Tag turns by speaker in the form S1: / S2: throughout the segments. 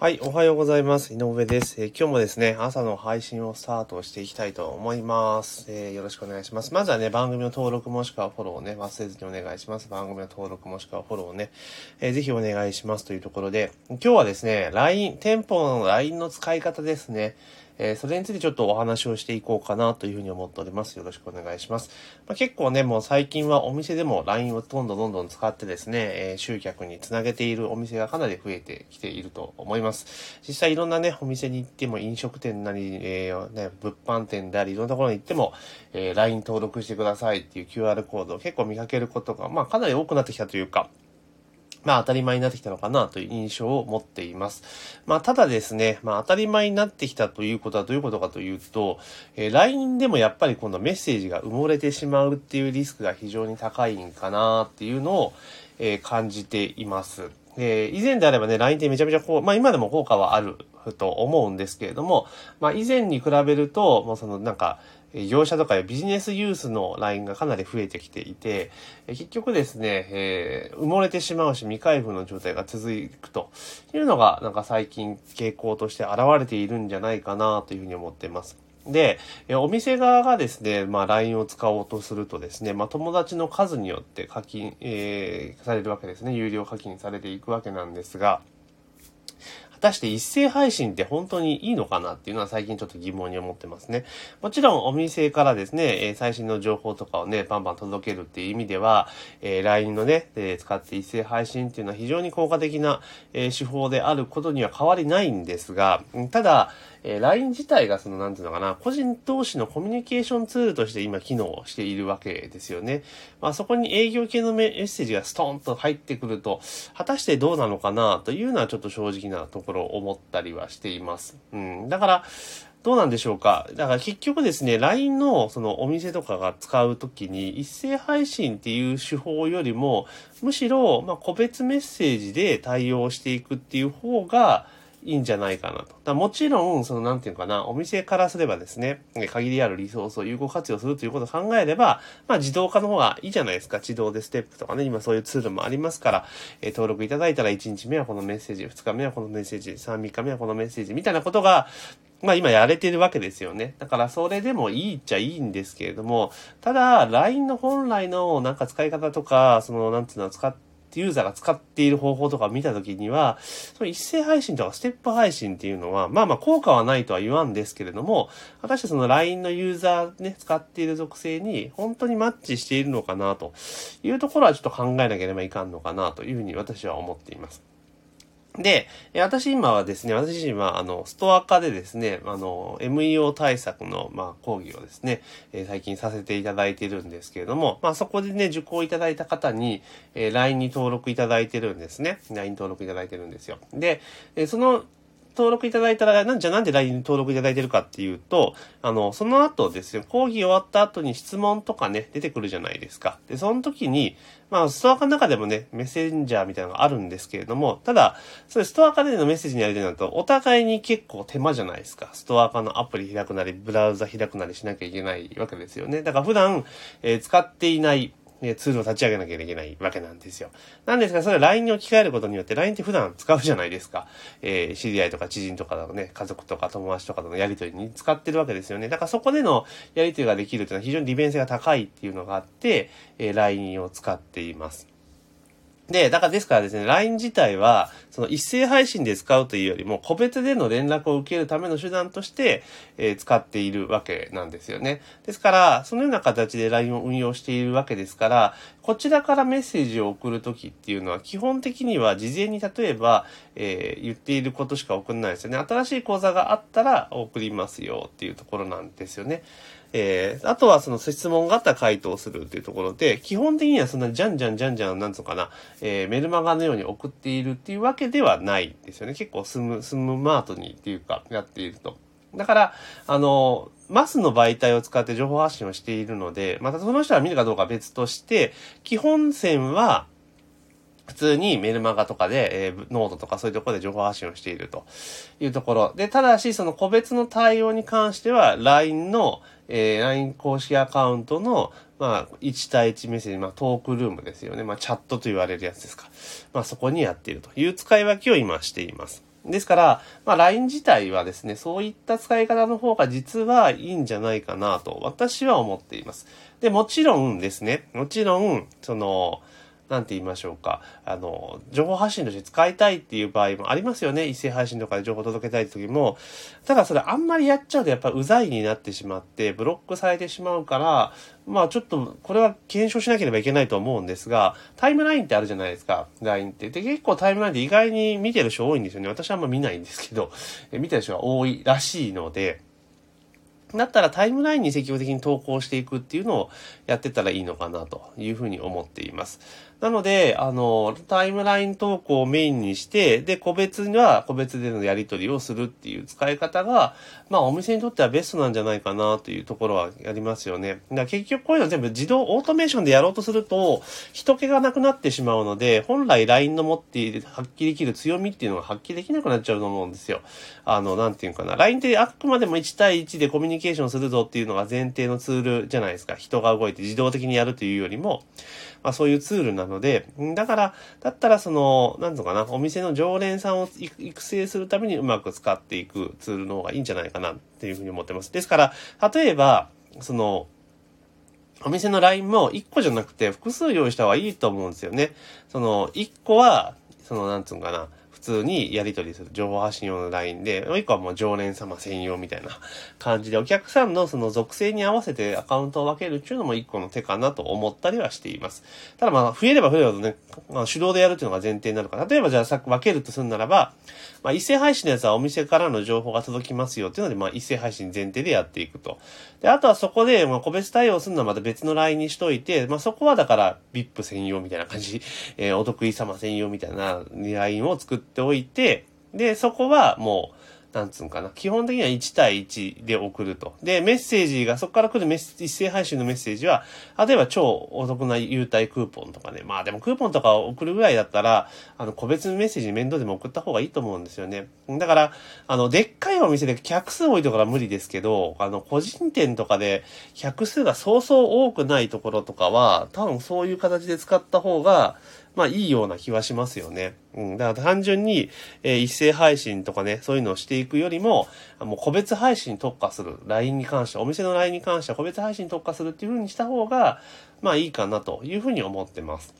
S1: はい、おはようございます。井上です、えー、今日もですね、朝の配信をスタートしていきたいと思います、えー、よろしくお願いします。まずはね、番組の登録もしくはフォローをね、忘れずにお願いします。番組の登録もしくはフォローをね、えー、ぜひお願いしますというところで、今日はですね、LINE、店舗の LINE の使い方ですね。えー、それについてちょっとお話をしていこうかなというふうに思っております。よろしくお願いします。まあ、結構ね、もう最近はお店でも LINE をどんどんどんどん使ってですね、えー、集客につなげているお店がかなり増えてきていると思います。実際いろんなね、お店に行っても飲食店なり、えー、ね、物販店であり、いろんなところに行っても、え LINE 登録してくださいっていう QR コードを結構見かけることが、まあかなり多くなってきたというか、まあ当たり前になってきたのかなという印象を持っています。まあただですね、まあ当たり前になってきたということはどういうことかというと、えー、LINE でもやっぱりこのメッセージが埋もれてしまうっていうリスクが非常に高いんかなっていうのを、えー、感じています。えー、以前であればね、LINE ってめちゃめちゃこう、まあ今でも効果はあると思うんですけれども、まあ以前に比べると、もうそのなんか、業者とかやビジネスユースの LINE がかなり増えてきていて、結局ですね、えー、埋もれてしまうし未開封の状態が続くというのが、なんか最近傾向として現れているんじゃないかなというふうに思っています。で、お店側がですね、まあ LINE を使おうとするとですね、まあ友達の数によって課金、えー、されるわけですね。有料課金されていくわけなんですが、果たして一斉配信って本当にいいのかなっていうのは最近ちょっと疑問に思ってますね。もちろんお店からですね、え最新の情報とかをね、バンバン届けるっていう意味では、え LINE のね、え使って一斉配信っていうのは非常に効果的な、え手法であることには変わりないんですが、ただ、えー、LINE 自体がその、なんていうのかな、個人同士のコミュニケーションツールとして今機能しているわけですよね。まあそこに営業系のメッセージがストーンと入ってくると、果たしてどうなのかなというのはちょっと正直なところを思ったりはしています。うん。だから、どうなんでしょうかだから結局ですね、LINE のそのお店とかが使うときに一斉配信っていう手法よりも、むしろ、ま個別メッセージで対応していくっていう方が、いいんじゃないかなと。だもちろん、その、なんていうかな、お店からすればですね、限りあるリソースを有効活用するということを考えれば、まあ、自動化の方がいいじゃないですか。自動でステップとかね、今そういうツールもありますから、えー、登録いただいたら1日目はこのメッセージ、2日目はこのメッセージ、3、3日目はこのメッセージ、みたいなことが、まあ今やれてるわけですよね。だからそれでもいいっちゃいいんですけれども、ただ、LINE の本来のなんか使い方とか、その、なんていうの、使って、ユーザーが使っている方法とか見たときには、その一斉配信とかステップ配信っていうのは、まあまあ効果はないとは言わんですけれども、果たしてその LINE のユーザーね、使っている属性に本当にマッチしているのかなというところはちょっと考えなければいかんのかなというふうに私は思っています。で、私今はですね、私自身は、あの、ストア化でですね、あの、MEO 対策の、まあ、講義をですね、えー、最近させていただいてるんですけれども、まあ、そこでね、受講いただいた方に、えー、LINE に登録いただいてるんですね。LINE 登録いただいてるんですよ。で、えー、その、登録いただいたら、なんじゃなんで LINE に登録いただいてるかっていうと、あの、その後ですね、講義終わった後に質問とかね、出てくるじゃないですか。で、その時に、まあ、ストア化の中でもね、メッセンジャーみたいなのがあるんですけれども、ただ、それストア化でのメッセージにやりたいなと、お互いに結構手間じゃないですか。ストア化のアプリ開くなり、ブラウザ開くなりしなきゃいけないわけですよね。だから普段、えー、使っていないね、ツールを立ち上げなきゃいけないわけなんですよ。なんですが、それは LINE に置き換えることによって、LINE って普段使うじゃないですか。えー、知り合いとか知人とかのね、家族とか友達とかとのやりとりに使ってるわけですよね。だからそこでのやりとりができるというのは非常に利便性が高いっていうのがあって、えー、LINE を使っています。で、だからですからですね、LINE 自体は、その一斉配信で使うというよりも、個別での連絡を受けるための手段として、えー、使っているわけなんですよね。ですから、そのような形で LINE を運用しているわけですから、こちらからメッセージを送るときっていうのは、基本的には事前に例えば、えー、言っていることしか送らないですよね。新しい講座があったら送りますよっていうところなんですよね。えー、あとはその質問があったら回答するっていうところで、基本的にはそんなじゃんじゃんじゃんじゃん、なんつうかな、えー、メルマガのように送っているっていうわけではないんですよね。結構スム、スムマートにっていうか、やっていると。だから、あの、マスの媒体を使って情報発信をしているので、またその人は見るかどうか別として、基本線は、普通にメルマガとかで、えー、ノートとかそういうところで情報発信をしているというところ。で、ただし、その個別の対応に関しては、LINE の、えー、LINE 公式アカウントの、まあ、1対1メッセージ、まあ、トークルームですよね。まあ、チャットと言われるやつですか。まあ、そこにやっているという使い分けを今しています。ですから、まあ、LINE 自体はですね、そういった使い方の方が実はいいんじゃないかなと私は思っています。で、もちろんですね、もちろん、その、なんて言いましょうか。あの、情報発信として使いたいっていう場合もありますよね。一斉配信とかで情報届けたい時も。ただそれあんまりやっちゃうとやっぱうざいになってしまって、ブロックされてしまうから、まあちょっと、これは検証しなければいけないと思うんですが、タイムラインってあるじゃないですか。LINE って。で、結構タイムラインで意外に見てる人多いんですよね。私はあんま見ないんですけど、え見てる人が多いらしいので、だったらタイムラインに積極的に投稿していくっていうのをやってたらいいのかなというふうに思っています。なので、あの、タイムライン投稿をメインにして、で、個別には個別でのやり取りをするっていう使い方が、まあ、お店にとってはベストなんじゃないかなというところはありますよね。だ結局こういうの全部自動オートメーションでやろうとすると、人気がなくなってしまうので、本来 LINE の持っている発揮できる強みっていうのが発揮できなくなっちゃうと思うんですよ。あの、なんていうかな。LINE ってあくまでも1対1でコミュニケーションするぞっていうのが前提のツールじゃないですか。人が動いて自動的にやるというよりも、まあそういうツールなので、だから、だったらその、なんとかな、お店の常連さんを育成するためにうまく使っていくツールの方がいいんじゃないかなっていうふうに思ってます。ですから、例えば、その、お店の LINE も1個じゃなくて複数用意した方がいいと思うんですよね。その、1個は、その、なんつうんかな、普通にやり取りする情報発信用の LINE で、もう一個はもう常連様専用みたいな感じで、お客さんのその属性に合わせてアカウントを分けるっていうのも一個の手かなと思ったりはしています。ただまあ、増えれば増えるほどね、まあ、手動でやるっていうのが前提になるから、例えばじゃあさ分けるとするならば、まあ、一斉配信のやつはお店からの情報が届きますよっていうので、まあ、一斉配信前提でやっていくと。で、あとはそこで、まあ、個別対応するのはまた別の LINE にしといて、まあ、そこはだから、VIP 専用みたいな感じ、えー、お得意様専用みたいな LINE を作っておいて、で、そこはもう、なんつうんかな。基本的には1対1で送ると。で、メッセージが、そこから来るメッ一斉配信のメッセージは、例えば超お得な優待クーポンとかね。まあでもクーポンとかを送るぐらいだったら、あの、個別のメッセージ面倒でも送った方がいいと思うんですよね。だから、あの、でっかいお店で客数多いところは無理ですけど、あの、個人店とかで客数がそうそう多くないところとかは、多分そういう形で使った方が、まあいいような気はしますよね。うん。だから単純に、えー、一斉配信とかね、そういうのをしていくよりも、もう個別配信に特化する。LINE に関して、お店の LINE に関しては個別配信に特化するっていう風にした方が、まあいいかなというふうに思ってます。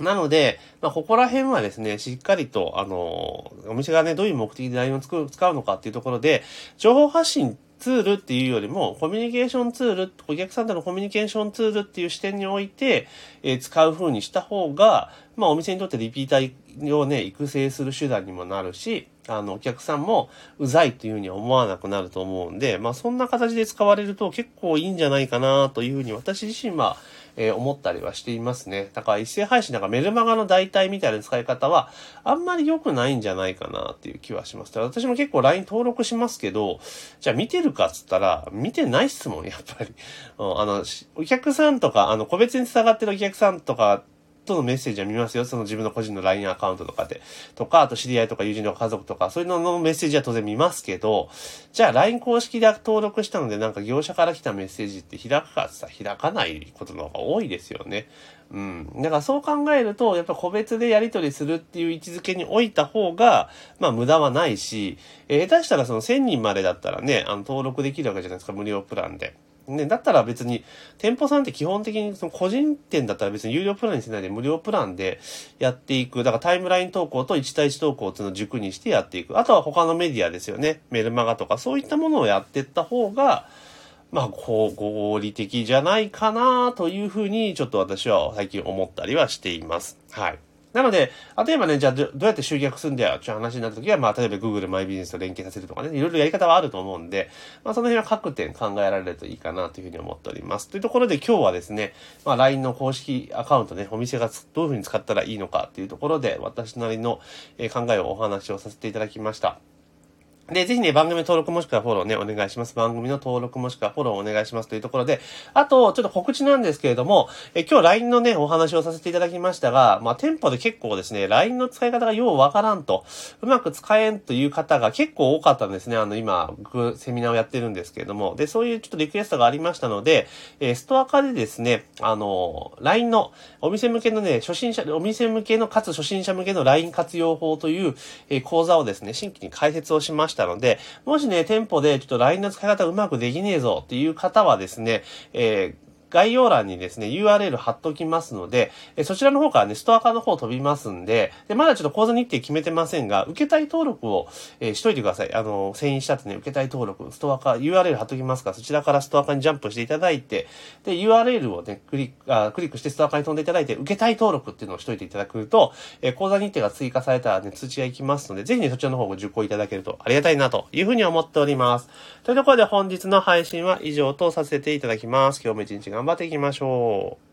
S1: なので、まあ、ここら辺はですね、しっかりと、あの、お店がね、どういう目的で LINE を使うのかっていうところで、情報発信ツールっていうよりも、コミュニケーションツール、お客さんとのコミュニケーションツールっていう視点において、えー、使う風にした方が、まあお店にとってリピーターをね、育成する手段にもなるし、あの、お客さんもうざいというふうに思わなくなると思うんで、まあそんな形で使われると結構いいんじゃないかなというふうに私自身は、えー、思ったりはしていますね。だから一斉配信なんかメルマガの代替みたいな使い方はあんまり良くないんじゃないかなっていう気はします。私も結構 LINE 登録しますけど、じゃあ見てるかっつったら、見てないっすもん、やっぱり。うん、あの、お客さんとか、あの、個別に繋がってるお客さんとかとのメッセージは見ますよ。その自分の個人の LINE アカウントとかで。とか、あと知り合いとか友人とか家族とか、そういうののメッセージは当然見ますけど、じゃあ LINE 公式で登録したのでなんか業者から来たメッセージって開くかってさ、開かないことの方が多いですよね。うん。だからそう考えると、やっぱ個別でやり取りするっていう位置づけに置いた方が、まあ無駄はないし、えー、下手したらその1000人までだったらね、あの登録できるわけじゃないですか、無料プランで。ね、だったら別に、店舗さんって基本的にその個人店だったら別に有料プランにしないで無料プランでやっていく。だからタイムライン投稿と1対1投稿っていうのを軸にしてやっていく。あとは他のメディアですよね。メルマガとかそういったものをやっていった方が、まあ、こう、合理的じゃないかなというふうに、ちょっと私は最近思ったりはしています。はい。なので、例えばね、じゃあどうやって集客するんだよっていう話になった時は、まあ、例えば Google マイビジネスと連携させるとかね、いろいろやり方はあると思うんで、まあ、その辺は各点考えられるといいかなというふうに思っております。というところで今日はですね、まあ、LINE の公式アカウントね、お店がどういうふうに使ったらいいのかっていうところで、私なりの考えをお話をさせていただきました。で、ぜひね、番組登録もしくはフォローね、お願いします。番組の登録もしくはフォローお願いしますというところで、あと、ちょっと告知なんですけれども、え今日 LINE のね、お話をさせていただきましたが、まあ、店舗で結構ですね、LINE の使い方がようわからんと、うまく使えんという方が結構多かったんですね。あの、今、僕、セミナーをやってるんですけれども、で、そういうちょっとリクエストがありましたので、えストア化でですね、あの、LINE の、お店向けのね、初心者、お店向けの、かつ初心者向けの LINE 活用法という、え講座をですね、新規に開設をしましたたので、もしね、店舗でちょっと LINE の使い方うまくできねえぞっていう方はですね、えー概要欄にですね、URL 貼っときますので、えそちらの方からね、ストア化の方飛びますんで、で、まだちょっと講座日程決めてませんが、受けたい登録を、え、しといてください。あの、遷移したってね、受けたい登録、ストア化、URL 貼っときますから、そちらからストア化にジャンプしていただいて、で、URL をね、クリック、あクリックしてストア化に飛んでいただいて、受けたい登録っていうのをしといていただくと、えー、講座日程が追加されたらね、通知が行きますので、ぜひね、そちらの方を受講いただけるとありがたいなというふうに思っております。というところで本日の配信は以上とさせていただきます。今日も一日頑張っていきましょう。